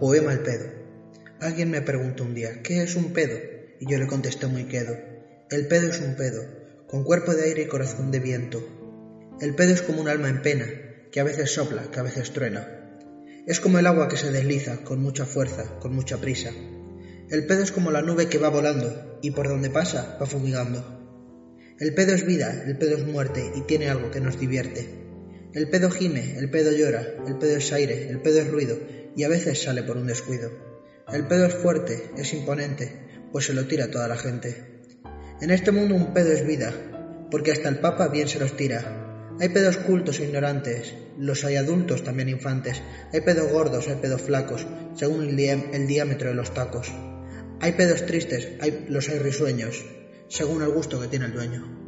Poema El pedo. Alguien me preguntó un día, ¿qué es un pedo? Y yo le contesté muy quedo. El pedo es un pedo, con cuerpo de aire y corazón de viento. El pedo es como un alma en pena, que a veces sopla, que a veces truena. Es como el agua que se desliza, con mucha fuerza, con mucha prisa. El pedo es como la nube que va volando, y por donde pasa va fumigando. El pedo es vida, el pedo es muerte, y tiene algo que nos divierte. El pedo gime, el pedo llora, el pedo es aire, el pedo es ruido, y a veces sale por un descuido. El pedo es fuerte, es imponente, pues se lo tira toda la gente. En este mundo un pedo es vida, porque hasta el Papa bien se los tira. Hay pedos cultos e ignorantes, los hay adultos, también infantes. Hay pedos gordos, hay pedos flacos, según el, el diámetro de los tacos. Hay pedos tristes, hay, los hay risueños, según el gusto que tiene el dueño.